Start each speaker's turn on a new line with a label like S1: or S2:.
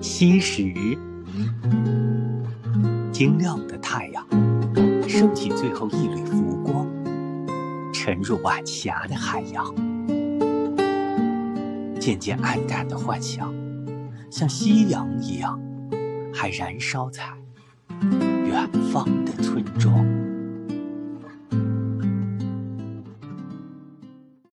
S1: 西时，晶亮的太阳升起最后一缕浮光，沉入晚霞的海洋。渐渐暗淡的幻想，像夕阳一样，还燃烧在远方的村庄。